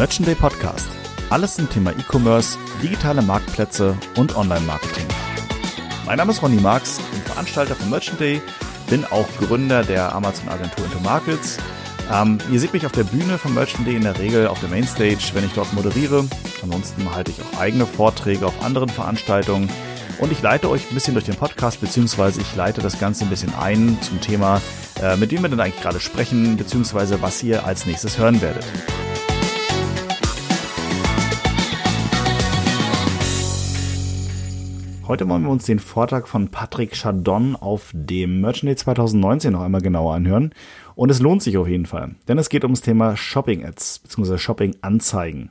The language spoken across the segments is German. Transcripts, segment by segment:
Merchant Day Podcast. Alles zum Thema E-Commerce, digitale Marktplätze und Online-Marketing. Mein Name ist Ronny Marx, bin Veranstalter von Merchant Day, bin auch Gründer der Amazon-Agentur Into Markets. Ähm, ihr seht mich auf der Bühne von Merchant Day in der Regel auf der Mainstage, wenn ich dort moderiere. Ansonsten halte ich auch eigene Vorträge auf anderen Veranstaltungen. Und ich leite euch ein bisschen durch den Podcast, beziehungsweise ich leite das Ganze ein bisschen ein zum Thema, äh, mit dem wir denn eigentlich gerade sprechen, beziehungsweise was ihr als nächstes hören werdet. Heute wollen wir uns den Vortrag von Patrick Chardon auf dem Merchant Day 2019 noch einmal genauer anhören. Und es lohnt sich auf jeden Fall, denn es geht ums Thema Shopping Ads bzw. Shopping Anzeigen.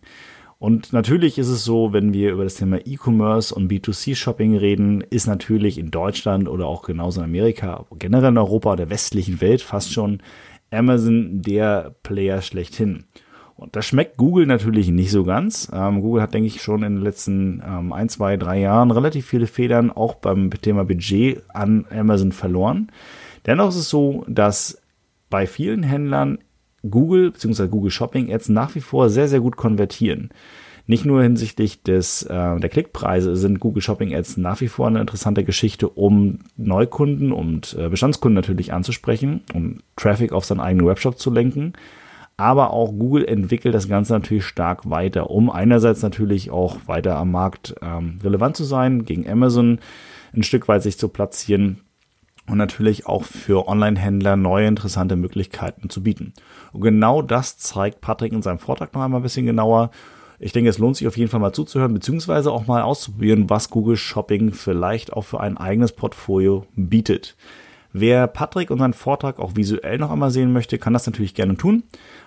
Und natürlich ist es so, wenn wir über das Thema E-Commerce und B2C-Shopping reden, ist natürlich in Deutschland oder auch genauso in Amerika, generell in Europa, der westlichen Welt fast schon Amazon der Player schlechthin. Und das schmeckt Google natürlich nicht so ganz. Ähm, Google hat, denke ich, schon in den letzten ähm, ein, zwei, drei Jahren relativ viele Federn auch beim Thema Budget an Amazon verloren. Dennoch ist es so, dass bei vielen Händlern Google bzw. Google Shopping Ads nach wie vor sehr, sehr gut konvertieren. Nicht nur hinsichtlich des, äh, der Klickpreise sind Google Shopping Ads nach wie vor eine interessante Geschichte, um Neukunden und äh, Bestandskunden natürlich anzusprechen, um Traffic auf seinen eigenen Webshop zu lenken aber auch Google entwickelt das Ganze natürlich stark weiter, um einerseits natürlich auch weiter am Markt ähm, relevant zu sein, gegen Amazon ein Stück weit sich zu platzieren und natürlich auch für Online-Händler neue interessante Möglichkeiten zu bieten. Und genau das zeigt Patrick in seinem Vortrag noch einmal ein bisschen genauer. Ich denke, es lohnt sich auf jeden Fall mal zuzuhören, beziehungsweise auch mal auszuprobieren, was Google Shopping vielleicht auch für ein eigenes Portfolio bietet. Wer Patrick und seinen Vortrag auch visuell noch einmal sehen möchte, kann das natürlich gerne tun.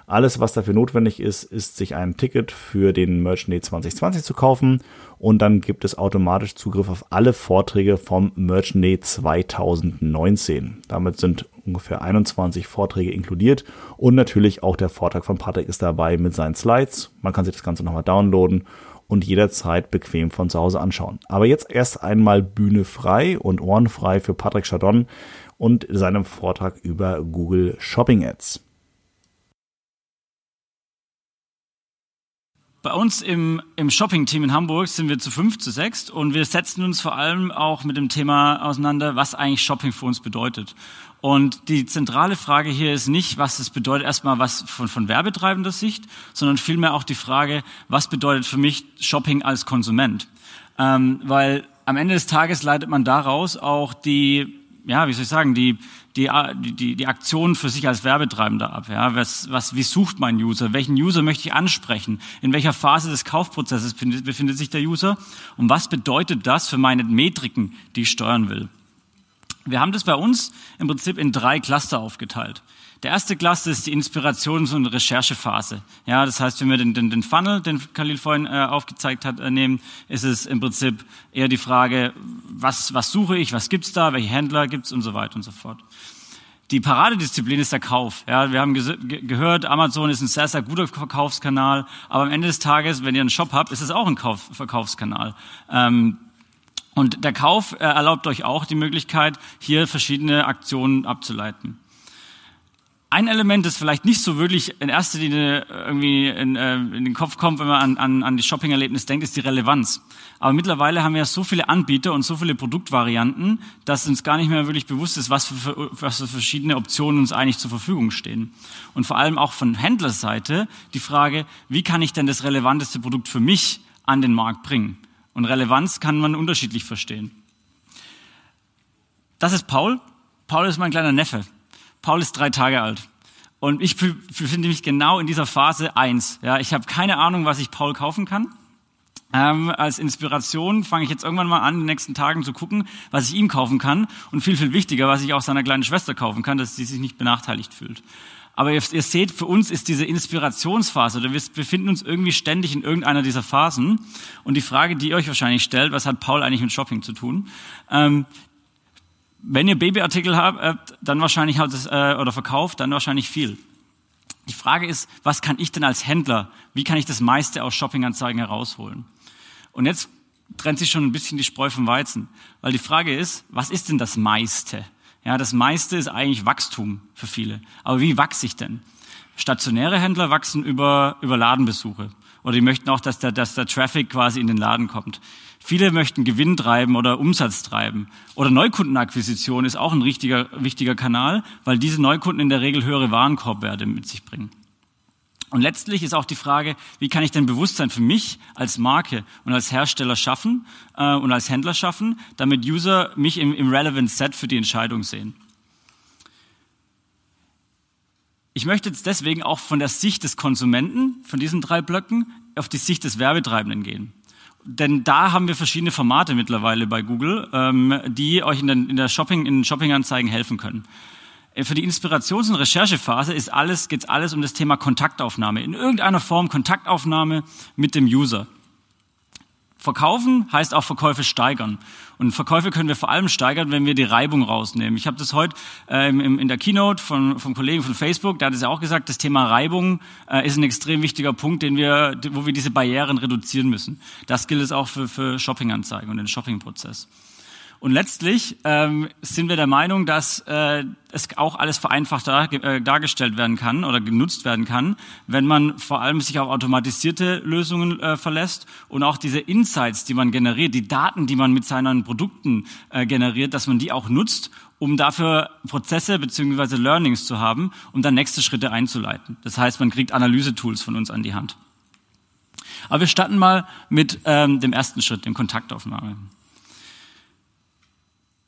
Alles, was dafür notwendig ist, ist sich ein Ticket für den Merchant Day 2020 zu kaufen und dann gibt es automatisch Zugriff auf alle Vorträge vom Merchant Day 2019. Damit sind ungefähr 21 Vorträge inkludiert und natürlich auch der Vortrag von Patrick ist dabei mit seinen Slides. Man kann sich das Ganze nochmal downloaden und jederzeit bequem von zu Hause anschauen. Aber jetzt erst einmal Bühne frei und Ohren frei für Patrick Chardon und seinem Vortrag über Google Shopping Ads. Bei uns im, im Shopping-Team in Hamburg sind wir zu fünf, zu sechs und wir setzen uns vor allem auch mit dem Thema auseinander, was eigentlich Shopping für uns bedeutet. Und die zentrale Frage hier ist nicht, was es bedeutet, erstmal was von, von werbetreibender Sicht, sondern vielmehr auch die Frage, was bedeutet für mich Shopping als Konsument? Ähm, weil am Ende des Tages leitet man daraus auch die ja, wie soll ich sagen, die, die, die, die Aktion für sich als Werbetreibender ab. Ja, was, was, wie sucht mein User? Welchen User möchte ich ansprechen? In welcher Phase des Kaufprozesses befindet sich der User? Und was bedeutet das für meine Metriken, die ich steuern will? Wir haben das bei uns im Prinzip in drei Cluster aufgeteilt. Der erste Cluster ist die Inspirations- und Recherchephase. Ja, das heißt, wenn wir den, den, den Funnel, den Khalil vorhin äh, aufgezeigt hat, äh, nehmen, ist es im Prinzip eher die Frage, was, was suche ich, was gibt's da, welche Händler gibt's und so weiter und so fort. Die Paradedisziplin ist der Kauf. Ja, wir haben ge gehört, Amazon ist ein sehr, sehr guter Verkaufskanal, aber am Ende des Tages, wenn ihr einen Shop habt, ist es auch ein Kauf Verkaufskanal. Ähm, und der Kauf äh, erlaubt euch auch die Möglichkeit, hier verschiedene Aktionen abzuleiten. Ein Element, das vielleicht nicht so wirklich in erster Linie irgendwie in, äh, in den Kopf kommt, wenn man an, an, an die Shopping-Erlebnis denkt, ist die Relevanz. Aber mittlerweile haben wir ja so viele Anbieter und so viele Produktvarianten, dass uns gar nicht mehr wirklich bewusst ist, was für, was für verschiedene Optionen uns eigentlich zur Verfügung stehen. Und vor allem auch von Händlerseite die Frage, wie kann ich denn das relevanteste Produkt für mich an den Markt bringen? Und Relevanz kann man unterschiedlich verstehen. Das ist Paul. Paul ist mein kleiner Neffe. Paul ist drei Tage alt. Und ich befinde mich genau in dieser Phase eins. Ja, ich habe keine Ahnung, was ich Paul kaufen kann. Ähm, als Inspiration fange ich jetzt irgendwann mal an, in den nächsten Tagen zu gucken, was ich ihm kaufen kann. Und viel, viel wichtiger, was ich auch seiner kleinen Schwester kaufen kann, dass sie sich nicht benachteiligt fühlt. Aber ihr, ihr seht, für uns ist diese Inspirationsphase, oder wir befinden uns irgendwie ständig in irgendeiner dieser Phasen. Und die Frage, die ihr euch wahrscheinlich stellt, was hat Paul eigentlich mit Shopping zu tun? Ähm, wenn ihr Babyartikel habt, dann wahrscheinlich halt das, äh, oder verkauft, dann wahrscheinlich viel. Die Frage ist, was kann ich denn als Händler, wie kann ich das meiste aus Shoppinganzeigen herausholen? Und jetzt trennt sich schon ein bisschen die Spreu vom Weizen, weil die Frage ist, was ist denn das meiste? Ja, das meiste ist eigentlich Wachstum für viele. Aber wie wachse ich denn? Stationäre Händler wachsen über, über Ladenbesuche. Oder die möchten auch, dass der, dass der Traffic quasi in den Laden kommt. Viele möchten Gewinn treiben oder Umsatz treiben. Oder Neukundenakquisition ist auch ein richtiger, wichtiger Kanal, weil diese Neukunden in der Regel höhere Warenkorbwerte mit sich bringen. Und letztlich ist auch die Frage, wie kann ich denn Bewusstsein für mich als Marke und als Hersteller schaffen äh, und als Händler schaffen, damit User mich im, im Relevant Set für die Entscheidung sehen. Ich möchte jetzt deswegen auch von der Sicht des Konsumenten, von diesen drei Blöcken, auf die Sicht des Werbetreibenden gehen. Denn da haben wir verschiedene Formate mittlerweile bei Google, ähm, die euch in, den, in der Shopping, in Shopping-Anzeigen helfen können. Äh, für die Inspirations- und Recherchephase ist alles, geht alles um das Thema Kontaktaufnahme. In irgendeiner Form Kontaktaufnahme mit dem User. Verkaufen heißt auch Verkäufe steigern. Und Verkäufe können wir vor allem steigern, wenn wir die Reibung rausnehmen. Ich habe das heute äh, im, in der Keynote von, vom Kollegen von Facebook, der hat es ja auch gesagt, das Thema Reibung äh, ist ein extrem wichtiger Punkt, den wir, wo wir diese Barrieren reduzieren müssen. Das gilt es auch für, für Shopping-Anzeigen und den Shopping-Prozess. Und letztlich ähm, sind wir der Meinung, dass äh, es auch alles vereinfacht dar, äh, dargestellt werden kann oder genutzt werden kann, wenn man vor allem sich auf automatisierte Lösungen äh, verlässt und auch diese Insights, die man generiert, die Daten, die man mit seinen Produkten äh, generiert, dass man die auch nutzt, um dafür Prozesse beziehungsweise Learnings zu haben, um dann nächste Schritte einzuleiten. Das heißt, man kriegt Analysetools von uns an die Hand. Aber wir starten mal mit ähm, dem ersten Schritt, dem Kontaktaufnahme.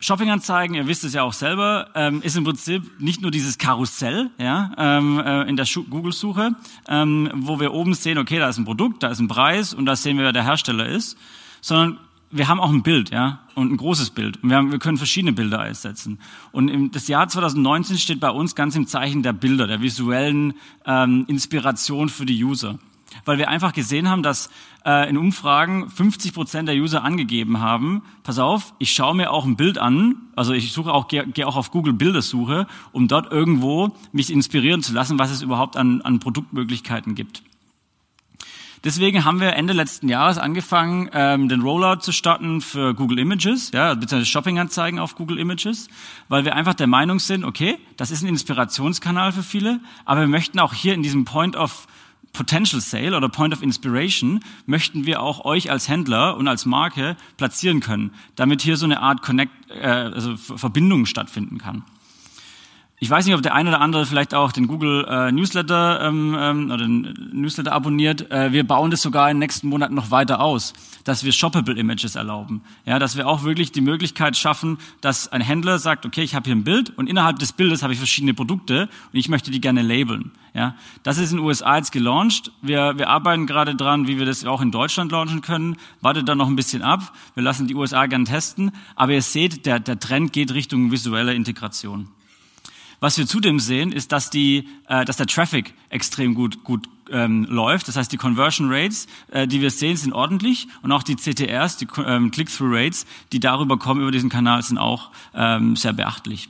Shoppinganzeigen, ihr wisst es ja auch selber, ähm, ist im Prinzip nicht nur dieses Karussell ja, ähm, äh, in der Google-Suche, ähm, wo wir oben sehen, okay, da ist ein Produkt, da ist ein Preis und da sehen wir, wer der Hersteller ist, sondern wir haben auch ein Bild, ja, und ein großes Bild. Und wir, haben, wir können verschiedene Bilder einsetzen. Und im, das Jahr 2019 steht bei uns ganz im Zeichen der Bilder, der visuellen ähm, Inspiration für die User weil wir einfach gesehen haben, dass äh, in Umfragen 50 Prozent der User angegeben haben, pass auf, ich schaue mir auch ein Bild an, also ich suche auch, gehe geh auch auf Google Bildersuche, um dort irgendwo mich inspirieren zu lassen, was es überhaupt an, an Produktmöglichkeiten gibt. Deswegen haben wir Ende letzten Jahres angefangen, ähm, den Rollout zu starten für Google Images, ja, beziehungsweise Shopping-Anzeigen auf Google Images, weil wir einfach der Meinung sind, okay, das ist ein Inspirationskanal für viele, aber wir möchten auch hier in diesem Point of Potential Sale oder Point of Inspiration möchten wir auch euch als Händler und als Marke platzieren können, damit hier so eine Art Connect, äh, also Verbindung stattfinden kann. Ich weiß nicht, ob der eine oder andere vielleicht auch den Google äh, Newsletter ähm, ähm, oder den Newsletter abonniert. Äh, wir bauen das sogar in den nächsten Monaten noch weiter aus, dass wir shoppable Images erlauben. Ja, dass wir auch wirklich die Möglichkeit schaffen, dass ein Händler sagt, okay, ich habe hier ein Bild und innerhalb des Bildes habe ich verschiedene Produkte und ich möchte die gerne labeln. Ja, das ist in den USA jetzt gelauncht. Wir, wir arbeiten gerade dran, wie wir das auch in Deutschland launchen können. Wartet da noch ein bisschen ab. Wir lassen die USA gerne testen. Aber ihr seht, der, der Trend geht Richtung visuelle Integration. Was wir zudem sehen, ist, dass, die, äh, dass der Traffic extrem gut, gut ähm, läuft. Das heißt, die Conversion Rates, äh, die wir sehen, sind ordentlich und auch die CTRs, die ähm, Click-through Rates, die darüber kommen über diesen Kanal, sind auch ähm, sehr beachtlich.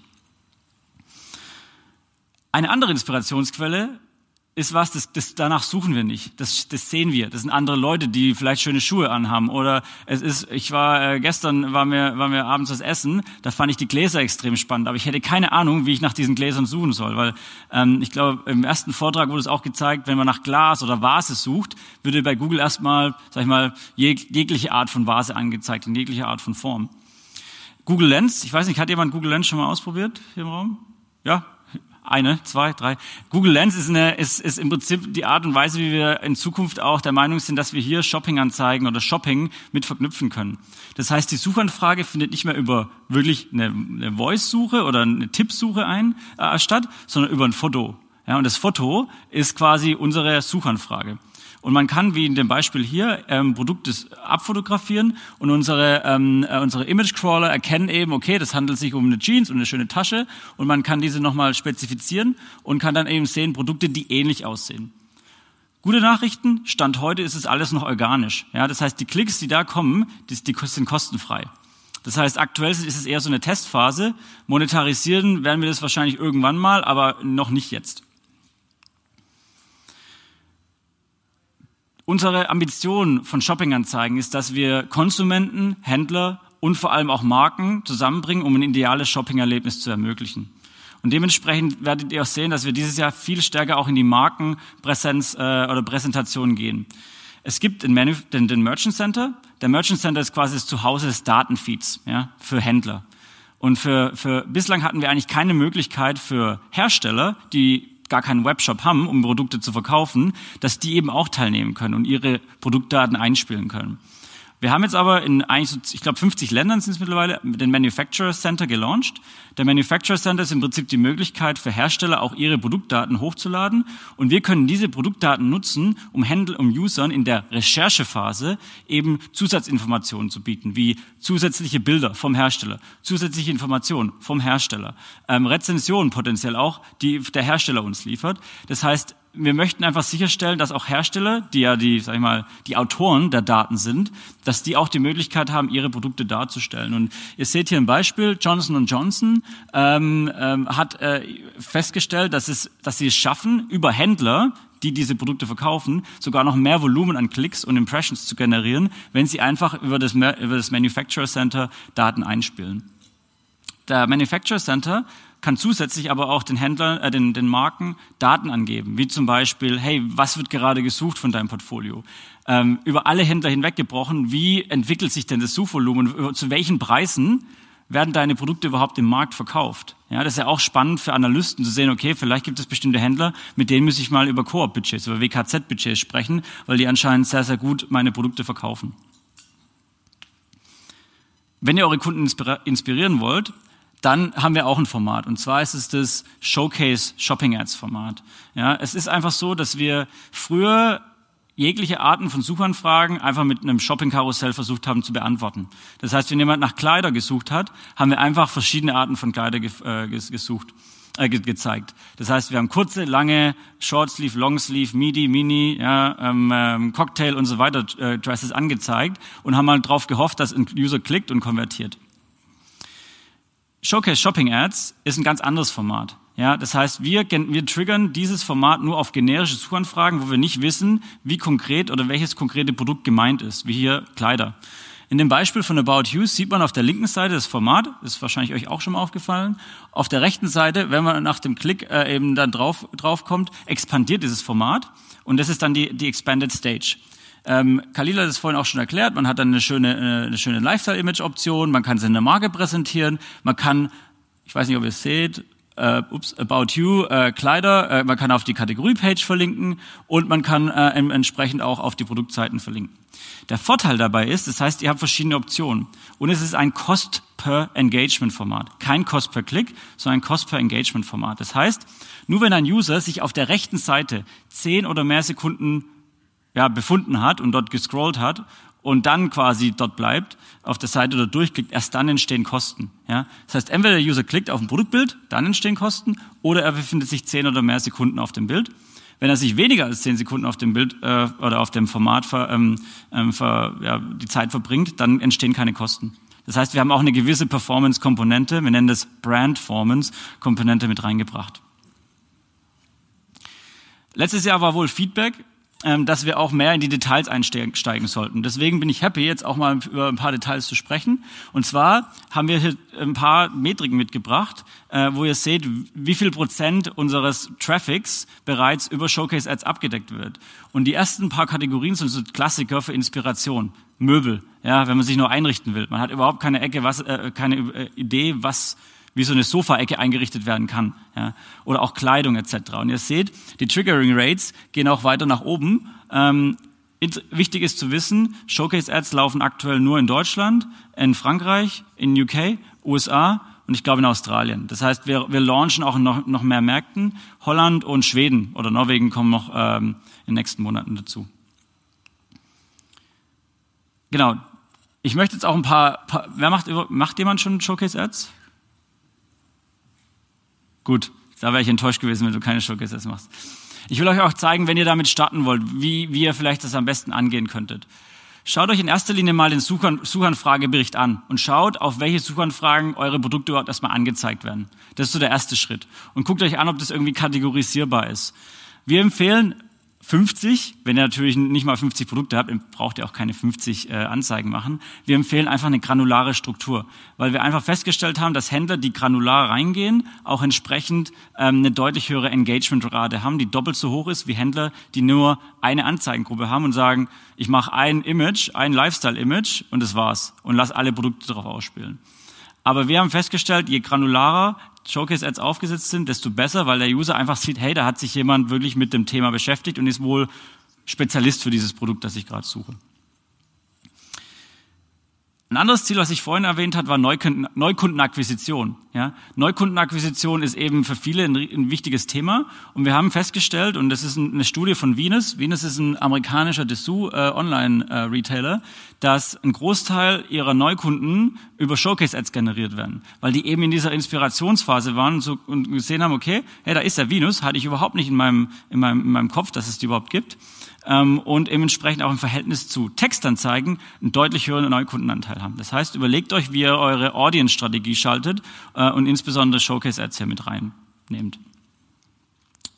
Eine andere Inspirationsquelle ist was, das, das, danach suchen wir nicht. Das, das sehen wir. Das sind andere Leute, die vielleicht schöne Schuhe anhaben. Oder es ist, ich war äh, gestern, war mir, war mir abends was essen, da fand ich die Gläser extrem spannend, aber ich hätte keine Ahnung, wie ich nach diesen Gläsern suchen soll. Weil ähm, ich glaube, im ersten Vortrag wurde es auch gezeigt, wenn man nach Glas oder Vase sucht, würde bei Google erstmal, sag ich mal, jeg, jegliche Art von Vase angezeigt, in jeglicher Art von Form. Google Lens, ich weiß nicht, hat jemand Google Lens schon mal ausprobiert hier im Raum? Ja, eine, zwei, drei. Google Lens ist, eine, ist, ist im Prinzip die Art und Weise, wie wir in Zukunft auch der Meinung sind, dass wir hier Shopping-Anzeigen oder Shopping mit verknüpfen können. Das heißt, die Suchanfrage findet nicht mehr über wirklich eine, eine Voice-Suche oder eine Tippsuche ein äh, statt, sondern über ein Foto. Ja, und das Foto ist quasi unsere Suchanfrage. Und man kann, wie in dem Beispiel hier, ähm, Produkte abfotografieren und unsere, ähm, äh, unsere Image-Crawler erkennen eben, okay, das handelt sich um eine Jeans und eine schöne Tasche und man kann diese nochmal spezifizieren und kann dann eben sehen, Produkte, die ähnlich aussehen. Gute Nachrichten, Stand heute ist es alles noch organisch. Ja, das heißt, die Klicks, die da kommen, die, die sind kostenfrei. Das heißt, aktuell ist es eher so eine Testphase. Monetarisieren werden wir das wahrscheinlich irgendwann mal, aber noch nicht jetzt. Unsere Ambition von Shoppinganzeigen ist, dass wir Konsumenten, Händler und vor allem auch Marken zusammenbringen, um ein ideales Shoppingerlebnis zu ermöglichen. Und dementsprechend werdet ihr auch sehen, dass wir dieses Jahr viel stärker auch in die Markenpräsenz äh, oder Präsentation gehen. Es gibt den, Manu den, den Merchant Center. Der Merchant Center ist quasi das Zuhause des Datenfeeds ja, für Händler. Und für, für bislang hatten wir eigentlich keine Möglichkeit für Hersteller, die gar keinen Webshop haben, um Produkte zu verkaufen, dass die eben auch teilnehmen können und ihre Produktdaten einspielen können. Wir haben jetzt aber in eigentlich, so, ich glaube, 50 Ländern sind es mittlerweile, den Manufacturer Center gelauncht. Der Manufacturer Center ist im Prinzip die Möglichkeit für Hersteller auch ihre Produktdaten hochzuladen und wir können diese Produktdaten nutzen, um Händler, um Usern in der Recherchephase eben Zusatzinformationen zu bieten, wie zusätzliche Bilder vom Hersteller, zusätzliche Informationen vom Hersteller, ähm, Rezensionen potenziell auch, die der Hersteller uns liefert. Das heißt, wir möchten einfach sicherstellen, dass auch Hersteller, die ja die, sag ich mal, die Autoren der Daten sind, dass die auch die Möglichkeit haben, ihre Produkte darzustellen. Und ihr seht hier ein Beispiel: Johnson Johnson ähm, ähm, hat äh, festgestellt, dass es, dass sie es schaffen, über Händler die diese Produkte verkaufen, sogar noch mehr Volumen an Klicks und Impressions zu generieren, wenn sie einfach über das, über das Manufacturer Center Daten einspielen. Der Manufacturer Center kann zusätzlich aber auch den Händlern, äh, den, den Marken Daten angeben, wie zum Beispiel, hey, was wird gerade gesucht von deinem Portfolio? Ähm, über alle Händler hinweggebrochen, wie entwickelt sich denn das Suchvolumen? Zu welchen Preisen werden deine Produkte überhaupt im Markt verkauft? Ja, das ist ja auch spannend für Analysten zu sehen, okay, vielleicht gibt es bestimmte Händler, mit denen muss ich mal über Koop-Budgets, über WKZ-Budgets sprechen, weil die anscheinend sehr, sehr gut meine Produkte verkaufen. Wenn ihr eure Kunden inspirieren wollt, dann haben wir auch ein Format. Und zwar ist es das Showcase Shopping Ads Format. Ja, es ist einfach so, dass wir früher jegliche Arten von Suchanfragen einfach mit einem Shopping-Karussell versucht haben zu beantworten. Das heißt, wenn jemand nach Kleider gesucht hat, haben wir einfach verschiedene Arten von Kleider äh, gesucht, äh, gezeigt. Das heißt, wir haben kurze, lange, Shortsleeve, Longsleeve, Midi, Mini, ja, ähm, ähm, Cocktail und so weiter äh, Dresses angezeigt und haben mal darauf gehofft, dass ein User klickt und konvertiert. Showcase Shopping Ads ist ein ganz anderes Format. Ja, das heißt, wir, wir triggern dieses Format nur auf generische Suchanfragen, wo wir nicht wissen, wie konkret oder welches konkrete Produkt gemeint ist, wie hier Kleider. In dem Beispiel von About You sieht man auf der linken Seite das Format, ist wahrscheinlich euch auch schon mal aufgefallen. Auf der rechten Seite, wenn man nach dem Klick äh, eben dann drauf, drauf kommt, expandiert dieses Format und das ist dann die, die Expanded Stage. Ähm, Khalil hat es vorhin auch schon erklärt, man hat dann eine schöne, äh, eine schöne Lifestyle-Image-Option, man kann seine Marke präsentieren, man kann, ich weiß nicht, ob ihr es seht, äh, ups, About You, äh, Kleider, äh, man kann auf die Kategorie-Page verlinken und man kann äh, entsprechend auch auf die Produktseiten verlinken. Der Vorteil dabei ist, das heißt, ihr habt verschiedene Optionen und es ist ein Cost-per-Engagement-Format. Kein Cost-per-Click, sondern ein Cost-per-Engagement-Format. Das heißt, nur wenn ein User sich auf der rechten Seite zehn oder mehr Sekunden ja, befunden hat und dort gescrollt hat und dann quasi dort bleibt, auf der Seite dort durchklickt, erst dann entstehen Kosten. Ja? Das heißt, entweder der User klickt auf ein Produktbild, dann entstehen Kosten, oder er befindet sich zehn oder mehr Sekunden auf dem Bild. Wenn er sich weniger als zehn Sekunden auf dem Bild äh, oder auf dem Format ver, ähm, ähm, ver, ja, die Zeit verbringt, dann entstehen keine Kosten. Das heißt, wir haben auch eine gewisse Performance-Komponente, wir nennen das Brand-Formance-Komponente mit reingebracht. Letztes Jahr war wohl Feedback dass wir auch mehr in die Details einsteigen sollten. Deswegen bin ich happy, jetzt auch mal über ein paar Details zu sprechen. Und zwar haben wir hier ein paar Metriken mitgebracht, äh, wo ihr seht, wie viel Prozent unseres Traffics bereits über Showcase Ads abgedeckt wird. Und die ersten paar Kategorien sind so Klassiker für Inspiration. Möbel, ja, wenn man sich nur einrichten will. Man hat überhaupt keine Ecke, was, äh, keine äh, Idee, was wie so eine Sofaecke eingerichtet werden kann. Ja? Oder auch Kleidung etc. Und ihr seht, die Triggering Rates gehen auch weiter nach oben. Ähm, wichtig ist zu wissen, Showcase-Ads laufen aktuell nur in Deutschland, in Frankreich, in UK, USA und ich glaube in Australien. Das heißt, wir, wir launchen auch noch, noch mehr Märkten. Holland und Schweden oder Norwegen kommen noch ähm, in den nächsten Monaten dazu. Genau. Ich möchte jetzt auch ein paar, paar wer macht, macht jemand schon Showcase-Ads? Gut, da wäre ich enttäuscht gewesen, wenn du keine Showcases machst. Ich will euch auch zeigen, wenn ihr damit starten wollt, wie, wie ihr vielleicht das am besten angehen könntet. Schaut euch in erster Linie mal den Suchan Suchanfragebericht an und schaut, auf welche Suchanfragen eure Produkte überhaupt erstmal angezeigt werden. Das ist so der erste Schritt. Und guckt euch an, ob das irgendwie kategorisierbar ist. Wir empfehlen 50, wenn ihr natürlich nicht mal 50 Produkte habt, braucht ihr auch keine 50 äh, Anzeigen machen. Wir empfehlen einfach eine granulare Struktur, weil wir einfach festgestellt haben, dass Händler, die granular reingehen, auch entsprechend ähm, eine deutlich höhere Engagementrate haben, die doppelt so hoch ist wie Händler, die nur eine Anzeigengruppe haben und sagen, ich mache ein Image, ein Lifestyle-Image und das war's und lass alle Produkte darauf ausspielen. Aber wir haben festgestellt, je granularer Showcase-Ads aufgesetzt sind, desto besser, weil der User einfach sieht, hey, da hat sich jemand wirklich mit dem Thema beschäftigt und ist wohl Spezialist für dieses Produkt, das ich gerade suche. Ein anderes Ziel, was ich vorhin erwähnt habe, war Neukundenakquisition. Ja? Neukundenakquisition ist eben für viele ein, ein, wichtiges Thema. Und wir haben festgestellt, und das ist eine Studie von Venus, Venus ist ein amerikanischer Dessous-Online-Retailer, äh, dass ein Großteil ihrer Neukunden über Showcase-Ads generiert werden. Weil die eben in dieser Inspirationsphase waren und, so, und gesehen haben, okay, hey, da ist der Venus, hatte ich überhaupt nicht in meinem, in meinem, in meinem Kopf, dass es die überhaupt gibt ähm, und entsprechend auch im Verhältnis zu Textanzeigen einen deutlich höheren Neukundenanteil haben. Das heißt, überlegt euch, wie ihr eure Audience-Strategie schaltet äh, und insbesondere Showcase-Ads hier mit reinnehmt.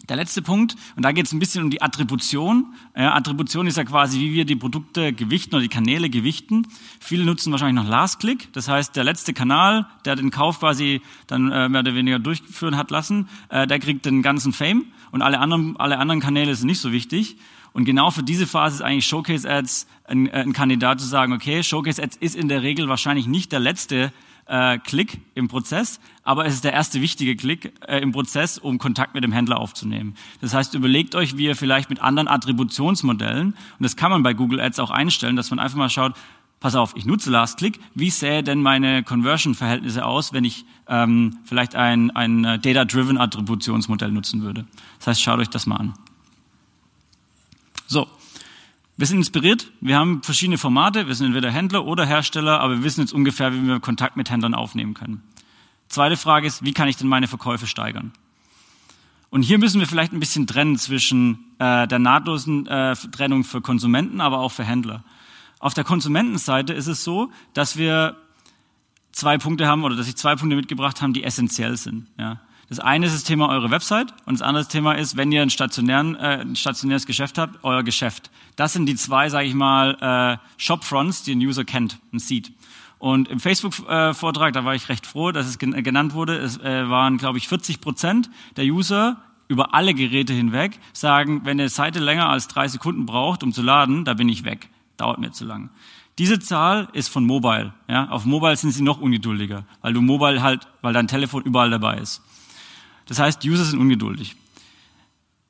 Der letzte Punkt, und da geht es ein bisschen um die Attribution. Ja, Attribution ist ja quasi, wie wir die Produkte gewichten oder die Kanäle gewichten. Viele nutzen wahrscheinlich noch Last Click, das heißt, der letzte Kanal, der den Kauf quasi dann äh, mehr oder weniger durchführen hat lassen, äh, der kriegt den ganzen Fame und alle anderen, alle anderen Kanäle sind nicht so wichtig. Und genau für diese Phase ist eigentlich Showcase Ads ein, äh, ein Kandidat zu sagen, okay, Showcase Ads ist in der Regel wahrscheinlich nicht der letzte äh, Klick im Prozess, aber es ist der erste wichtige Klick äh, im Prozess, um Kontakt mit dem Händler aufzunehmen. Das heißt, überlegt euch, wie ihr vielleicht mit anderen Attributionsmodellen, und das kann man bei Google Ads auch einstellen, dass man einfach mal schaut, pass auf, ich nutze Last Click, wie sähe denn meine Conversion-Verhältnisse aus, wenn ich ähm, vielleicht ein, ein äh, Data-Driven Attributionsmodell nutzen würde. Das heißt, schaut euch das mal an. So, wir sind inspiriert, wir haben verschiedene Formate, wir sind entweder Händler oder Hersteller, aber wir wissen jetzt ungefähr, wie wir Kontakt mit Händlern aufnehmen können. Zweite Frage ist, wie kann ich denn meine Verkäufe steigern? Und hier müssen wir vielleicht ein bisschen trennen zwischen äh, der nahtlosen äh, Trennung für Konsumenten, aber auch für Händler. Auf der Konsumentenseite ist es so, dass wir zwei Punkte haben oder dass ich zwei Punkte mitgebracht habe, die essentiell sind. Ja. Das eine ist das Thema eure Website und das andere Thema ist, wenn ihr ein, stationären, äh, ein stationäres Geschäft habt, euer Geschäft. Das sind die zwei, sage ich mal, äh, Shopfronts, die ein User kennt und sieht. Und im Facebook-Vortrag, da war ich recht froh, dass es genannt wurde, es äh, waren, glaube ich, 40 Prozent der User über alle Geräte hinweg sagen, wenn eine Seite länger als drei Sekunden braucht, um zu laden, da bin ich weg. Dauert mir zu lang. Diese Zahl ist von Mobile. Ja? Auf Mobile sind sie noch ungeduldiger, weil du Mobile halt, weil dein Telefon überall dabei ist. Das heißt, User sind ungeduldig.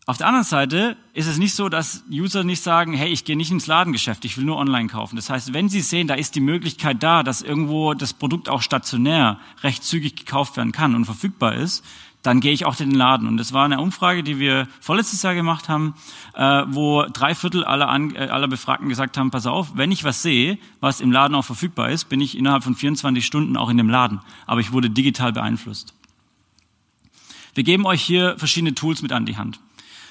Auf der anderen Seite ist es nicht so, dass User nicht sagen, hey, ich gehe nicht ins Ladengeschäft, ich will nur online kaufen. Das heißt, wenn sie sehen, da ist die Möglichkeit da, dass irgendwo das Produkt auch stationär recht zügig gekauft werden kann und verfügbar ist, dann gehe ich auch in den Laden. Und das war eine Umfrage, die wir vorletztes Jahr gemacht haben, äh, wo drei Viertel aller, äh, aller Befragten gesagt haben, pass auf, wenn ich was sehe, was im Laden auch verfügbar ist, bin ich innerhalb von 24 Stunden auch in dem Laden. Aber ich wurde digital beeinflusst. Wir geben euch hier verschiedene Tools mit an die Hand.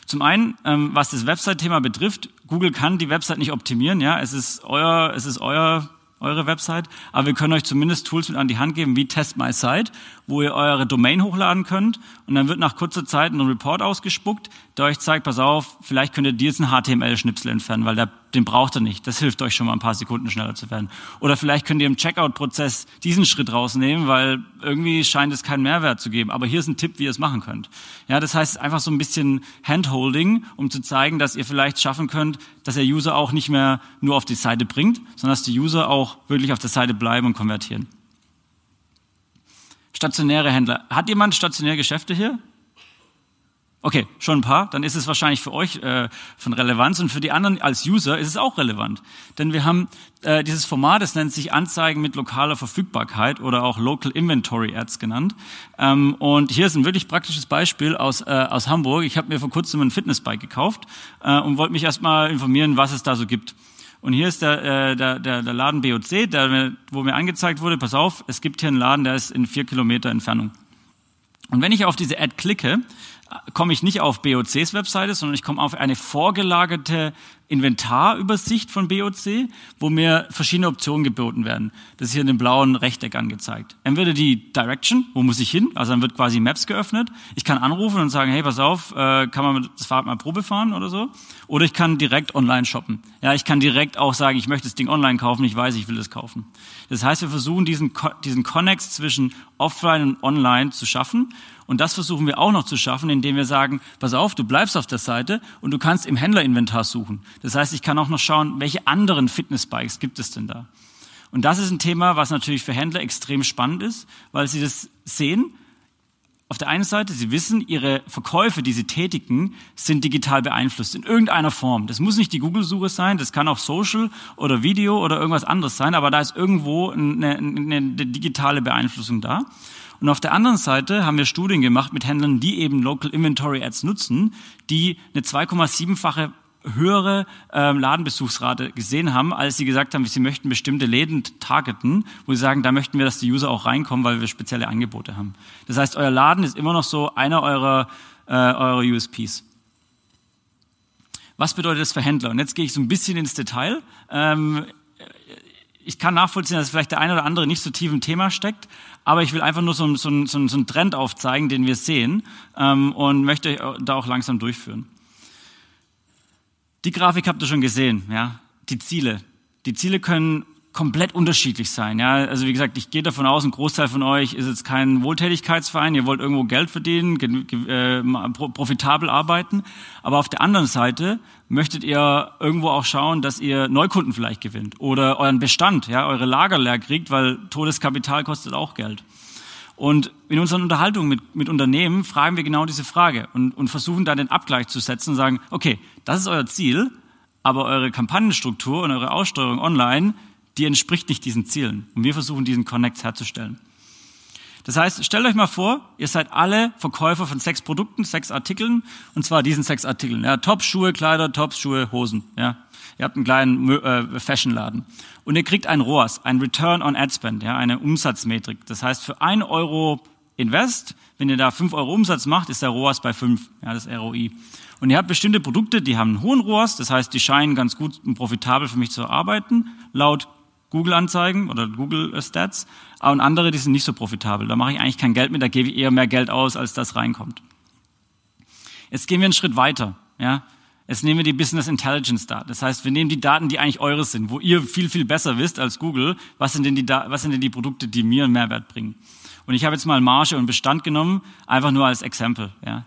Zum einen, ähm, was das Website-Thema betrifft, Google kann die Website nicht optimieren, ja, es ist euer, es ist euer eure Website, aber wir können euch zumindest Tools mit an die Hand geben, wie Test My Site, wo ihr eure Domain hochladen könnt und dann wird nach kurzer Zeit ein Report ausgespuckt, der euch zeigt, pass auf, vielleicht könnt ihr diesen HTML-Schnipsel entfernen, weil der, den braucht ihr nicht. Das hilft euch schon mal ein paar Sekunden schneller zu werden. Oder vielleicht könnt ihr im Checkout-Prozess diesen Schritt rausnehmen, weil irgendwie scheint es keinen Mehrwert zu geben. Aber hier ist ein Tipp, wie ihr es machen könnt. Ja, das heißt einfach so ein bisschen Handholding, um zu zeigen, dass ihr vielleicht schaffen könnt, dass der User auch nicht mehr nur auf die Seite bringt, sondern dass die User auch wirklich auf der Seite bleiben und konvertieren. Stationäre Händler. Hat jemand stationäre Geschäfte hier? Okay, schon ein paar. Dann ist es wahrscheinlich für euch äh, von Relevanz und für die anderen als User ist es auch relevant. Denn wir haben äh, dieses Format, das nennt sich Anzeigen mit lokaler Verfügbarkeit oder auch Local Inventory Ads genannt. Ähm, und hier ist ein wirklich praktisches Beispiel aus, äh, aus Hamburg. Ich habe mir vor kurzem ein Fitnessbike gekauft äh, und wollte mich erstmal informieren, was es da so gibt. Und hier ist der, äh, der, der, der Laden BOC, der, wo mir angezeigt wurde, pass auf, es gibt hier einen Laden, der ist in vier Kilometer Entfernung. Und wenn ich auf diese Ad klicke, komme ich nicht auf BOCs Webseite, sondern ich komme auf eine vorgelagerte Inventarübersicht von BOC, wo mir verschiedene Optionen geboten werden. Das ist hier in dem blauen Rechteck angezeigt. Entweder die Direction, wo muss ich hin? Also dann wird quasi Maps geöffnet. Ich kann anrufen und sagen, hey, pass auf, äh, kann man das Fahrrad mal Probe fahren oder so? Oder ich kann direkt online shoppen. Ja, ich kann direkt auch sagen, ich möchte das Ding online kaufen, ich weiß, ich will es kaufen. Das heißt, wir versuchen diesen, diesen Connex zwischen offline und online zu schaffen. Und das versuchen wir auch noch zu schaffen, indem wir sagen, pass auf, du bleibst auf der Seite und du kannst im Händlerinventar suchen. Das heißt, ich kann auch noch schauen, welche anderen Fitnessbikes gibt es denn da. Und das ist ein Thema, was natürlich für Händler extrem spannend ist, weil sie das sehen. Auf der einen Seite, sie wissen, ihre Verkäufe, die sie tätigen, sind digital beeinflusst in irgendeiner Form. Das muss nicht die Google-Suche sein, das kann auch Social oder Video oder irgendwas anderes sein, aber da ist irgendwo eine, eine digitale Beeinflussung da. Und auf der anderen Seite haben wir Studien gemacht mit Händlern, die eben Local Inventory Ads nutzen, die eine 2,7-fache höhere ähm, Ladenbesuchsrate gesehen haben, als sie gesagt haben, sie möchten bestimmte Läden targeten, wo sie sagen, da möchten wir, dass die User auch reinkommen, weil wir spezielle Angebote haben. Das heißt, euer Laden ist immer noch so einer eurer, äh, eurer USPs. Was bedeutet das für Händler? Und jetzt gehe ich so ein bisschen ins Detail. Ähm, ich kann nachvollziehen, dass vielleicht der eine oder andere nicht so tief im Thema steckt, aber ich will einfach nur so, so, so, so einen Trend aufzeigen, den wir sehen ähm, und möchte da auch langsam durchführen. Die Grafik habt ihr schon gesehen, ja, die Ziele. Die Ziele können komplett unterschiedlich sein. Ja, also wie gesagt, ich gehe davon aus, ein Großteil von euch ist jetzt kein Wohltätigkeitsverein. Ihr wollt irgendwo Geld verdienen, äh, profitabel arbeiten. Aber auf der anderen Seite möchtet ihr irgendwo auch schauen, dass ihr Neukunden vielleicht gewinnt oder euren Bestand, ja, eure Lager leer kriegt, weil Todeskapital kostet auch Geld. Und in unseren Unterhaltungen mit, mit Unternehmen fragen wir genau diese Frage und, und versuchen da den Abgleich zu setzen und sagen, okay, das ist euer Ziel, aber eure Kampagnenstruktur und eure Aussteuerung online die entspricht nicht diesen Zielen. Und wir versuchen, diesen Connect herzustellen. Das heißt, stellt euch mal vor, ihr seid alle Verkäufer von sechs Produkten, sechs Artikeln, und zwar diesen sechs Artikeln. Ja, Tops, Schuhe, Kleider, Tops, Schuhe, Hosen. Ja, ihr habt einen kleinen äh, Fashionladen. Und ihr kriegt ein ROAS, ein Return on Ad Spend, ja, eine Umsatzmetrik. Das heißt, für ein Euro Invest, wenn ihr da fünf Euro Umsatz macht, ist der ROAS bei fünf, ja, das ROI. Und ihr habt bestimmte Produkte, die haben einen hohen ROAS, das heißt, die scheinen ganz gut und profitabel für mich zu arbeiten, laut Google-Anzeigen oder Google-Stats und andere, die sind nicht so profitabel. Da mache ich eigentlich kein Geld mit, da gebe ich eher mehr Geld aus, als das reinkommt. Jetzt gehen wir einen Schritt weiter. Ja? Jetzt nehmen wir die Business Intelligence Daten. Das heißt, wir nehmen die Daten, die eigentlich eures sind, wo ihr viel, viel besser wisst als Google, was sind denn die, was sind denn die Produkte, die mir einen Mehrwert bringen. Und ich habe jetzt mal Marge und Bestand genommen, einfach nur als Exempel. Ja?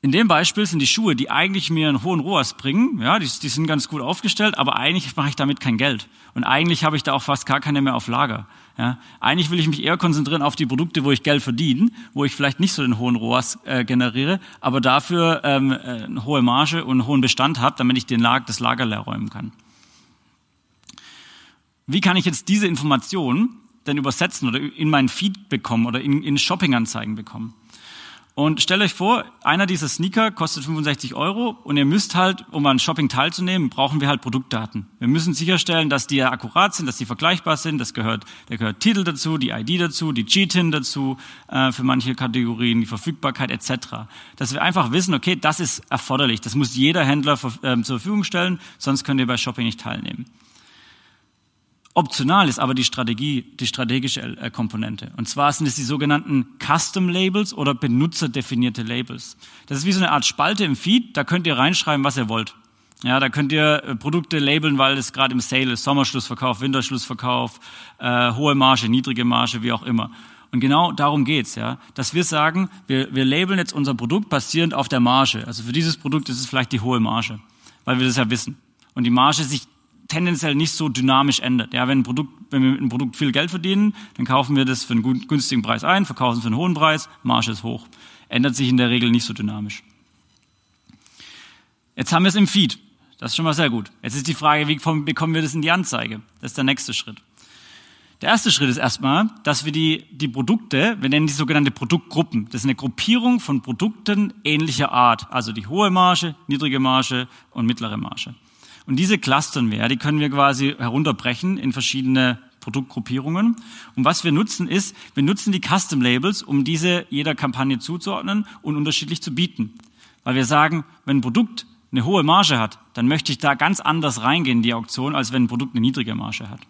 In dem Beispiel sind die Schuhe, die eigentlich mir einen hohen ROAS bringen, ja, die, die sind ganz gut aufgestellt, aber eigentlich mache ich damit kein Geld. Und eigentlich habe ich da auch fast gar keine mehr auf Lager. Ja. Eigentlich will ich mich eher konzentrieren auf die Produkte, wo ich Geld verdiene, wo ich vielleicht nicht so den hohen ROAS äh, generiere, aber dafür ähm, äh, eine hohe Marge und einen hohen Bestand habe, damit ich den Lag, das Lager leer räumen kann. Wie kann ich jetzt diese Information denn übersetzen oder in meinen Feed bekommen oder in, in Shopping-Anzeigen bekommen? Und stellt euch vor, einer dieser Sneaker kostet 65 Euro und ihr müsst halt, um an Shopping teilzunehmen, brauchen wir halt Produktdaten. Wir müssen sicherstellen, dass die akkurat sind, dass die vergleichbar sind. Das gehört, da gehört Titel dazu, die ID dazu, die GTIN dazu, äh, für manche Kategorien, die Verfügbarkeit etc. Dass wir einfach wissen, okay, das ist erforderlich. Das muss jeder Händler äh, zur Verfügung stellen, sonst könnt ihr bei Shopping nicht teilnehmen. Optional ist aber die Strategie, die strategische äh, Komponente. Und zwar sind es die sogenannten Custom Labels oder benutzerdefinierte Labels. Das ist wie so eine Art Spalte im Feed, da könnt ihr reinschreiben, was ihr wollt. Ja, da könnt ihr äh, Produkte labeln, weil es gerade im Sale ist, Sommerschlussverkauf, Winterschlussverkauf, äh, hohe Marge, niedrige Marge, wie auch immer. Und genau darum geht's, ja, dass wir sagen, wir, wir labeln jetzt unser Produkt basierend auf der Marge. Also für dieses Produkt ist es vielleicht die hohe Marge, weil wir das ja wissen. Und die Marge sich tendenziell nicht so dynamisch ändert. Ja, wenn, ein Produkt, wenn wir mit einem Produkt viel Geld verdienen, dann kaufen wir das für einen günstigen Preis ein, verkaufen es für einen hohen Preis, Marge ist hoch. Ändert sich in der Regel nicht so dynamisch. Jetzt haben wir es im Feed. Das ist schon mal sehr gut. Jetzt ist die Frage, wie bekommen wir das in die Anzeige? Das ist der nächste Schritt. Der erste Schritt ist erstmal, dass wir die, die Produkte, wir nennen die sogenannte Produktgruppen. Das ist eine Gruppierung von Produkten ähnlicher Art. Also die hohe Marge, niedrige Marge und mittlere Marge. Und diese clustern wir, die können wir quasi herunterbrechen in verschiedene Produktgruppierungen. Und was wir nutzen ist, wir nutzen die Custom Labels, um diese jeder Kampagne zuzuordnen und unterschiedlich zu bieten. Weil wir sagen, wenn ein Produkt eine hohe Marge hat, dann möchte ich da ganz anders reingehen in die Auktion, als wenn ein Produkt eine niedrige Marge hat.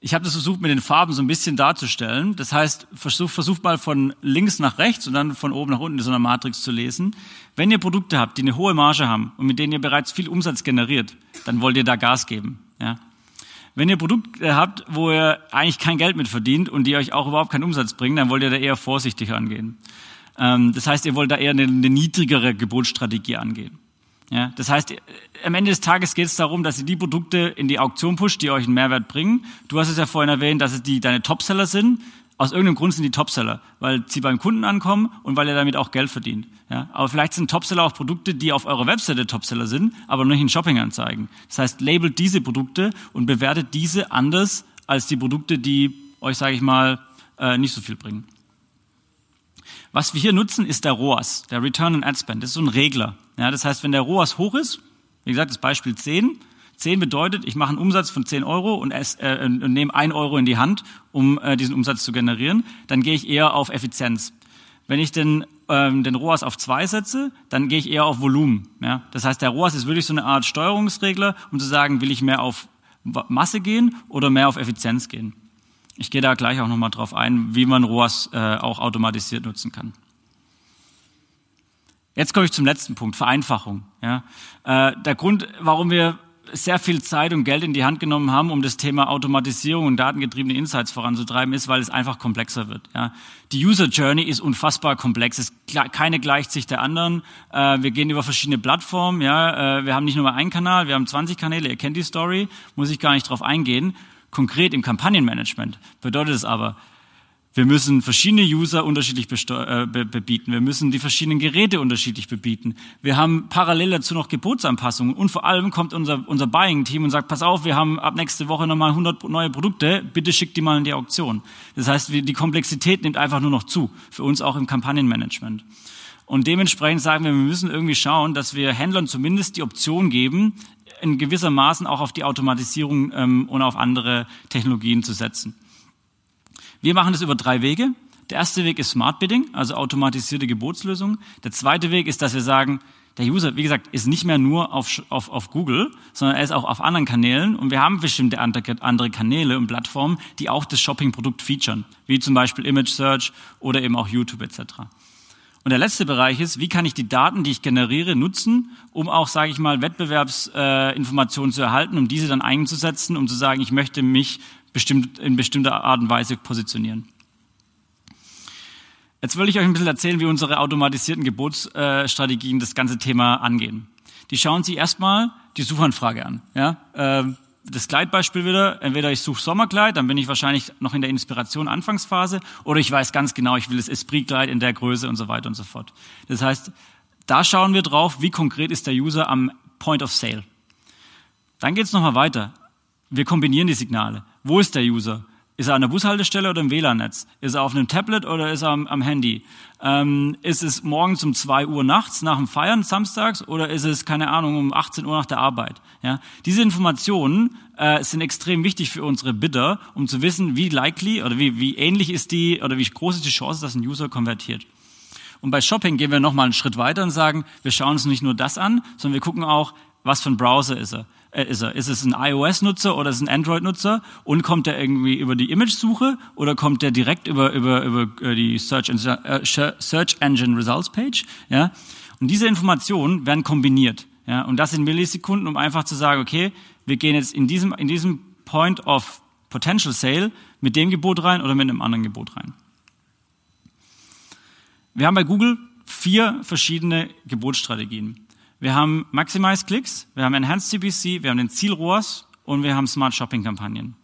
Ich habe das versucht, mit den Farben so ein bisschen darzustellen. Das heißt, versucht versuch mal von links nach rechts und dann von oben nach unten in so einer Matrix zu lesen. Wenn ihr Produkte habt, die eine hohe Marge haben und mit denen ihr bereits viel Umsatz generiert, dann wollt ihr da Gas geben. Ja? Wenn ihr Produkte habt, wo ihr eigentlich kein Geld mit verdient und die euch auch überhaupt keinen Umsatz bringen, dann wollt ihr da eher vorsichtig angehen. Ähm, das heißt, ihr wollt da eher eine, eine niedrigere Gebotsstrategie angehen. Ja, das heißt, am Ende des Tages geht es darum, dass ihr die Produkte in die Auktion pusht, die euch einen Mehrwert bringen. Du hast es ja vorhin erwähnt, dass es die deine Topseller sind. Aus irgendeinem Grund sind die Topseller, weil sie beim Kunden ankommen und weil ihr damit auch Geld verdient. Ja, aber vielleicht sind Topseller auch Produkte, die auf eurer Webseite Topseller sind, aber nicht in Shopping-Anzeigen. Das heißt, labelt diese Produkte und bewertet diese anders als die Produkte, die euch, sage ich mal, äh, nicht so viel bringen. Was wir hier nutzen, ist der ROAS, der Return on Ad Spend. Das ist so ein Regler. Ja, das heißt, wenn der ROAS hoch ist, wie gesagt, das Beispiel 10, 10 bedeutet, ich mache einen Umsatz von 10 Euro und, äh, und nehme 1 Euro in die Hand, um äh, diesen Umsatz zu generieren, dann gehe ich eher auf Effizienz. Wenn ich den, ähm, den ROAS auf 2 setze, dann gehe ich eher auf Volumen. Ja? Das heißt, der ROAS ist wirklich so eine Art Steuerungsregler, um zu sagen, will ich mehr auf Masse gehen oder mehr auf Effizienz gehen. Ich gehe da gleich auch nochmal drauf ein, wie man ROAS äh, auch automatisiert nutzen kann. Jetzt komme ich zum letzten Punkt, Vereinfachung. Ja. Äh, der Grund, warum wir sehr viel Zeit und Geld in die Hand genommen haben, um das Thema Automatisierung und datengetriebene Insights voranzutreiben, ist, weil es einfach komplexer wird. Ja. Die User Journey ist unfassbar komplex. Es, keine gleicht sich der anderen. Äh, wir gehen über verschiedene Plattformen. Ja. Äh, wir haben nicht nur einen Kanal, wir haben 20 Kanäle. Ihr kennt die Story, muss ich gar nicht drauf eingehen. Konkret im Kampagnenmanagement bedeutet es aber, wir müssen verschiedene User unterschiedlich äh, bebieten. Wir müssen die verschiedenen Geräte unterschiedlich bebieten. Wir haben parallel dazu noch Gebotsanpassungen. Und vor allem kommt unser, unser Buying-Team und sagt, pass auf, wir haben ab nächste Woche nochmal 100 neue Produkte. Bitte schickt die mal in die Auktion. Das heißt, die Komplexität nimmt einfach nur noch zu. Für uns auch im Kampagnenmanagement. Und dementsprechend sagen wir, wir müssen irgendwie schauen, dass wir Händlern zumindest die Option geben, in gewisser Maßen auch auf die Automatisierung ähm, und auf andere Technologien zu setzen. Wir machen das über drei Wege. Der erste Weg ist Smart Bidding, also automatisierte Gebotslösungen. Der zweite Weg ist, dass wir sagen, der User, wie gesagt, ist nicht mehr nur auf, auf, auf Google, sondern er ist auch auf anderen Kanälen und wir haben bestimmte andere Kanäle und Plattformen, die auch das Shopping-Produkt featuren, wie zum Beispiel Image Search oder eben auch YouTube etc. Und der letzte Bereich ist, wie kann ich die Daten, die ich generiere, nutzen, um auch, sage ich mal, Wettbewerbsinformationen äh, zu erhalten, um diese dann einzusetzen, um zu sagen, ich möchte mich bestimmt, in bestimmter Art und Weise positionieren. Jetzt will ich euch ein bisschen erzählen, wie unsere automatisierten Gebotsstrategien das ganze Thema angehen. Die schauen sich erstmal die Suchanfrage an. Ja? Ähm, das Kleidbeispiel wieder, entweder ich suche Sommerkleid, dann bin ich wahrscheinlich noch in der Inspiration Anfangsphase, oder ich weiß ganz genau, ich will das Esprit-Kleid in der Größe und so weiter und so fort. Das heißt, da schauen wir drauf, wie konkret ist der User am Point of Sale. Dann geht es nochmal weiter. Wir kombinieren die Signale. Wo ist der User? Ist er an der Bushaltestelle oder im WLAN-Netz? Ist er auf einem Tablet oder ist er am, am Handy? Ähm, ist es morgens um zwei Uhr nachts nach dem Feiern samstags oder ist es, keine Ahnung, um 18 Uhr nach der Arbeit? Ja? Diese Informationen äh, sind extrem wichtig für unsere Bidder, um zu wissen, wie likely oder wie, wie ähnlich ist die oder wie groß ist die Chance, dass ein User konvertiert. Und bei Shopping gehen wir nochmal einen Schritt weiter und sagen, wir schauen uns nicht nur das an, sondern wir gucken auch, was für ein Browser ist er ist er? Ist es ein iOS-Nutzer oder ist es ein Android-Nutzer? Und kommt er irgendwie über die Image-Suche oder kommt er direkt über, über, über äh, die Search, äh, Search Engine Results Page? Ja? Und diese Informationen werden kombiniert. Ja? Und das in Millisekunden, um einfach zu sagen, okay, wir gehen jetzt in diesem, in diesem Point of Potential Sale mit dem Gebot rein oder mit einem anderen Gebot rein. Wir haben bei Google vier verschiedene Gebotsstrategien. Wir haben Maximize Clicks, wir haben Enhanced CPC, wir haben den Ziel ROAS und wir haben Smart Shopping Kampagnen.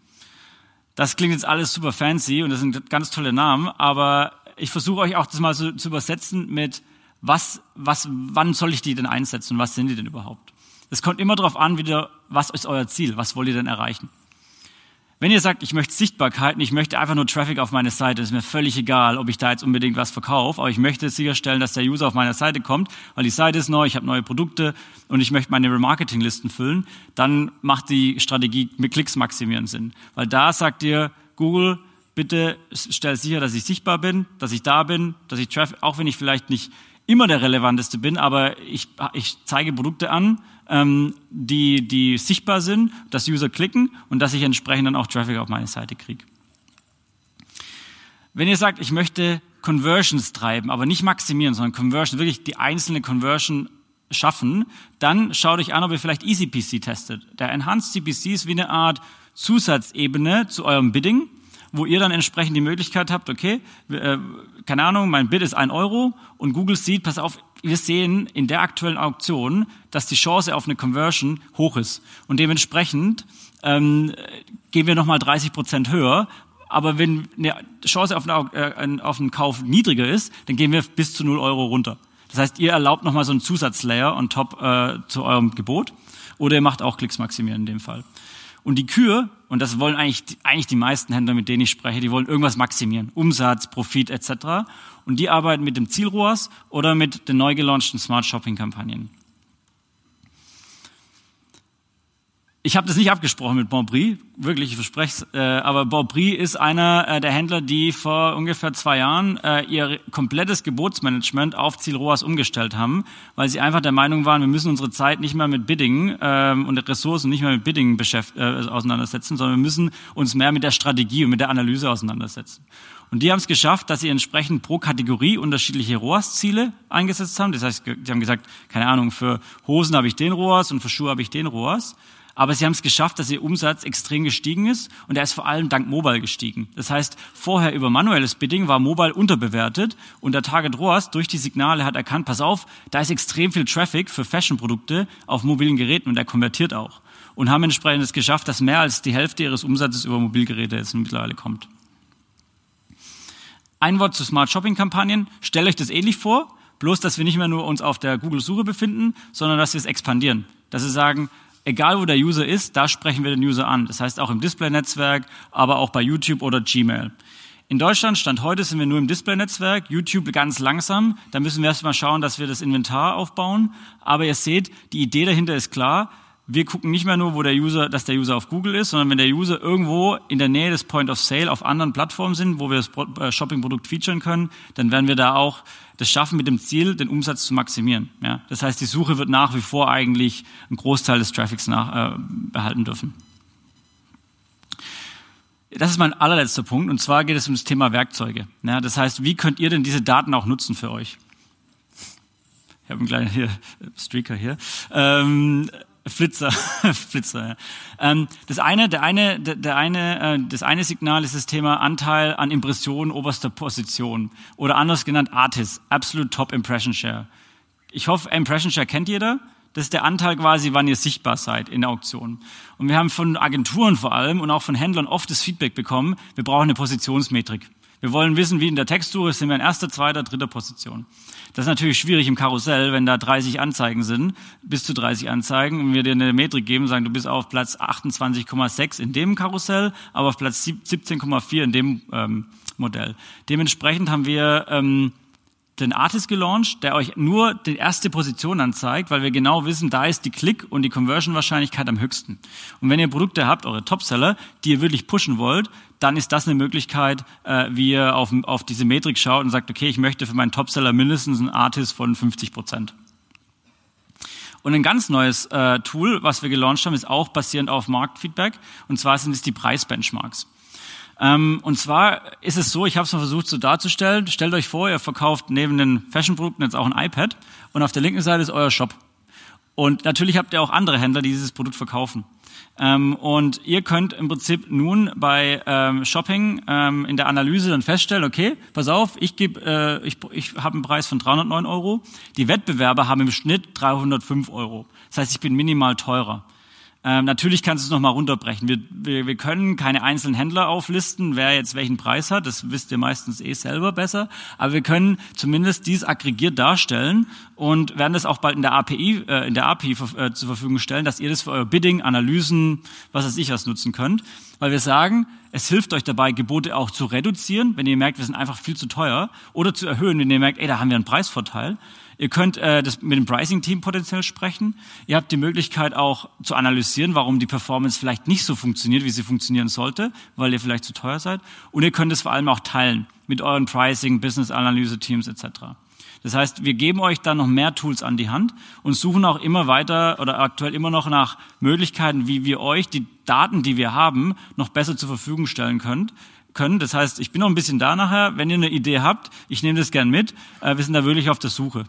Das klingt jetzt alles super fancy und das sind ganz tolle Namen, aber ich versuche euch auch das mal so zu übersetzen mit was, was, wann soll ich die denn einsetzen und was sind die denn überhaupt? Es kommt immer darauf an, wieder, was ist euer Ziel, was wollt ihr denn erreichen? Wenn ihr sagt, ich möchte Sichtbarkeiten, ich möchte einfach nur Traffic auf meine Seite, ist mir völlig egal, ob ich da jetzt unbedingt was verkaufe, aber ich möchte sicherstellen, dass der User auf meiner Seite kommt, weil die Seite ist neu, ich habe neue Produkte und ich möchte meine Remarketing-Listen füllen, dann macht die Strategie mit Klicks maximieren Sinn. Weil da sagt ihr, Google, bitte stell sicher, dass ich sichtbar bin, dass ich da bin, dass ich Traffic, auch wenn ich vielleicht nicht immer der relevanteste bin, aber ich, ich zeige Produkte an, ähm, die, die sichtbar sind, dass User klicken und dass ich entsprechend dann auch Traffic auf meine Seite kriege. Wenn ihr sagt, ich möchte Conversions treiben, aber nicht maximieren, sondern Conversion, wirklich die einzelne Conversion schaffen, dann schaut euch an, ob ihr vielleicht EasyPC testet. Der Enhanced CPC ist wie eine Art Zusatzebene zu eurem Bidding, wo ihr dann entsprechend die Möglichkeit habt, okay, äh, keine Ahnung, mein Bid ist ein Euro und Google sieht, pass auf, wir sehen in der aktuellen Auktion, dass die Chance auf eine Conversion hoch ist. Und dementsprechend ähm, gehen wir nochmal 30 Prozent höher. Aber wenn eine Chance auf, eine, äh, auf einen Kauf niedriger ist, dann gehen wir bis zu 0 Euro runter. Das heißt, ihr erlaubt nochmal so einen Zusatzlayer on top äh, zu eurem Gebot. Oder ihr macht auch Klicks maximieren in dem Fall. Und die Kür, und das wollen eigentlich, eigentlich die meisten Händler, mit denen ich spreche, die wollen irgendwas maximieren. Umsatz, Profit etc. Und die arbeiten mit dem Zielrohrs oder mit den neu gelaunchten Smart Shopping Kampagnen. Ich habe das nicht abgesprochen mit Bonprix, wirklich, ich verspreche. Äh, aber Bonprix ist einer äh, der Händler, die vor ungefähr zwei Jahren äh, ihr komplettes Gebotsmanagement auf Zielroas umgestellt haben, weil sie einfach der Meinung waren, wir müssen unsere Zeit nicht mehr mit Bidding ähm, und Ressourcen nicht mehr mit Bidding beschäft äh, auseinandersetzen, sondern wir müssen uns mehr mit der Strategie und mit der Analyse auseinandersetzen. Und die haben es geschafft, dass sie entsprechend pro Kategorie unterschiedliche ROAS-Ziele eingesetzt haben. Das heißt, sie haben gesagt, keine Ahnung, für Hosen habe ich den ROAS und für Schuhe habe ich den ROAS. Aber sie haben es geschafft, dass ihr Umsatz extrem gestiegen ist und er ist vor allem dank Mobile gestiegen. Das heißt, vorher über manuelles Bidding war Mobile unterbewertet und der Target ROAS durch die Signale hat erkannt, pass auf, da ist extrem viel Traffic für Fashion-Produkte auf mobilen Geräten und der konvertiert auch. Und haben entsprechend es geschafft, dass mehr als die Hälfte ihres Umsatzes über Mobilgeräte jetzt mittlerweile kommt. Ein Wort zu Smart Shopping Kampagnen. Stellt euch das ähnlich vor, bloß dass wir nicht mehr nur uns auf der Google-Suche befinden, sondern dass wir es expandieren. Dass wir sagen, egal wo der User ist, da sprechen wir den User an. Das heißt auch im Display-Netzwerk, aber auch bei YouTube oder Gmail. In Deutschland, Stand heute, sind wir nur im Display-Netzwerk, YouTube ganz langsam. Da müssen wir erstmal schauen, dass wir das Inventar aufbauen. Aber ihr seht, die Idee dahinter ist klar wir gucken nicht mehr nur, wo der User, dass der User auf Google ist, sondern wenn der User irgendwo in der Nähe des Point of Sale auf anderen Plattformen sind, wo wir das äh, Shopping-Produkt featuren können, dann werden wir da auch das schaffen mit dem Ziel, den Umsatz zu maximieren. Ja? Das heißt, die Suche wird nach wie vor eigentlich einen Großteil des Traffics nach, äh, behalten dürfen. Das ist mein allerletzter Punkt, und zwar geht es um das Thema Werkzeuge. Ja, das heißt, wie könnt ihr denn diese Daten auch nutzen für euch? Ich habe einen kleinen hier, Streaker hier. Ähm, Flitzer, Flitzer. Ja. Ähm, das eine, der eine, der, der eine, äh, das eine Signal ist das Thema Anteil an Impressionen oberster Position oder anders genannt ARTIS, Absolute Top Impression Share. Ich hoffe, Impression Share kennt jeder. Das ist der Anteil quasi, wann ihr sichtbar seid in der Auktion. Und wir haben von Agenturen vor allem und auch von Händlern oft das Feedback bekommen, wir brauchen eine Positionsmetrik. Wir wollen wissen, wie in der Textsuche sind wir in erster, zweiter, dritter Position. Das ist natürlich schwierig im Karussell, wenn da 30 Anzeigen sind, bis zu 30 Anzeigen, und wir dir eine Metrik geben, sagen, du bist auf Platz 28,6 in dem Karussell, aber auf Platz 17,4 in dem ähm, Modell. Dementsprechend haben wir ähm, den Artist gelauncht, der euch nur die erste Position anzeigt, weil wir genau wissen, da ist die Klick- und die Conversion-Wahrscheinlichkeit am höchsten. Und wenn ihr Produkte habt, eure Topseller, die ihr wirklich pushen wollt, dann ist das eine Möglichkeit, äh, wie ihr auf, auf diese Metrik schaut und sagt, okay, ich möchte für meinen Topseller mindestens einen Artist von 50 Prozent. Und ein ganz neues äh, Tool, was wir gelauncht haben, ist auch basierend auf Marktfeedback. Und zwar sind es die Preisbenchmarks. Ähm, und zwar ist es so, ich habe es mal versucht so darzustellen. Stellt euch vor, ihr verkauft neben den Fashion-Produkten jetzt auch ein iPad und auf der linken Seite ist euer Shop. Und natürlich habt ihr auch andere Händler, die dieses Produkt verkaufen. Ähm, und ihr könnt im Prinzip nun bei ähm, Shopping in der Analyse dann feststellen, okay, pass auf, ich, geb, äh, ich, ich habe einen Preis von 309 Euro. Die Wettbewerber haben im Schnitt 305 Euro. Das heißt, ich bin minimal teurer. Ähm, natürlich kannst du es nochmal runterbrechen. Wir, wir, wir können keine einzelnen Händler auflisten, wer jetzt welchen Preis hat. Das wisst ihr meistens eh selber besser. Aber wir können zumindest dies aggregiert darstellen und werden das auch bald in der API, äh, in der API äh, zur Verfügung stellen, dass ihr das für euer Bidding, Analysen, was weiß ich was nutzen könnt. Weil wir sagen, es hilft euch dabei, Gebote auch zu reduzieren, wenn ihr merkt, wir sind einfach viel zu teuer, oder zu erhöhen, wenn ihr merkt, ey, da haben wir einen Preisvorteil. Ihr könnt äh, das mit dem Pricing-Team potenziell sprechen. Ihr habt die Möglichkeit auch zu analysieren, warum die Performance vielleicht nicht so funktioniert, wie sie funktionieren sollte, weil ihr vielleicht zu teuer seid. Und ihr könnt es vor allem auch teilen mit euren Pricing, Business-Analyse-Teams etc. Das heißt, wir geben euch dann noch mehr Tools an die Hand und suchen auch immer weiter oder aktuell immer noch nach Möglichkeiten, wie wir euch die Daten, die wir haben, noch besser zur Verfügung stellen könnt, können. Das heißt, ich bin noch ein bisschen da nachher. Wenn ihr eine Idee habt, ich nehme das gern mit. Äh, wir sind da wirklich auf der Suche.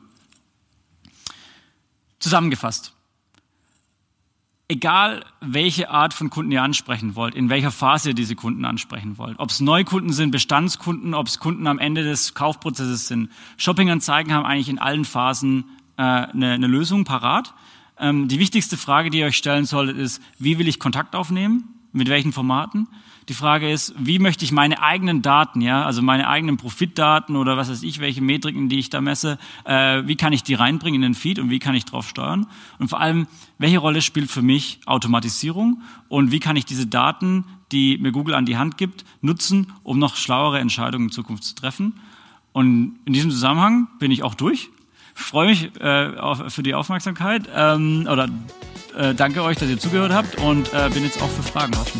Zusammengefasst. Egal, welche Art von Kunden ihr ansprechen wollt, in welcher Phase ihr diese Kunden ansprechen wollt, ob es Neukunden sind, Bestandskunden, ob es Kunden am Ende des Kaufprozesses sind. Shoppinganzeigen haben eigentlich in allen Phasen äh, eine, eine Lösung parat. Ähm, die wichtigste Frage, die ihr euch stellen solltet, ist, wie will ich Kontakt aufnehmen? Mit welchen Formaten? Die Frage ist, wie möchte ich meine eigenen Daten, ja, also meine eigenen Profitdaten oder was weiß ich, welche Metriken, die ich da messe, äh, wie kann ich die reinbringen in den Feed und wie kann ich drauf steuern? Und vor allem, welche Rolle spielt für mich Automatisierung und wie kann ich diese Daten, die mir Google an die Hand gibt, nutzen, um noch schlauere Entscheidungen in Zukunft zu treffen? Und in diesem Zusammenhang bin ich auch durch. Freue mich äh, auf, für die Aufmerksamkeit ähm, oder äh, danke euch, dass ihr zugehört habt und äh, bin jetzt auch für Fragen offen,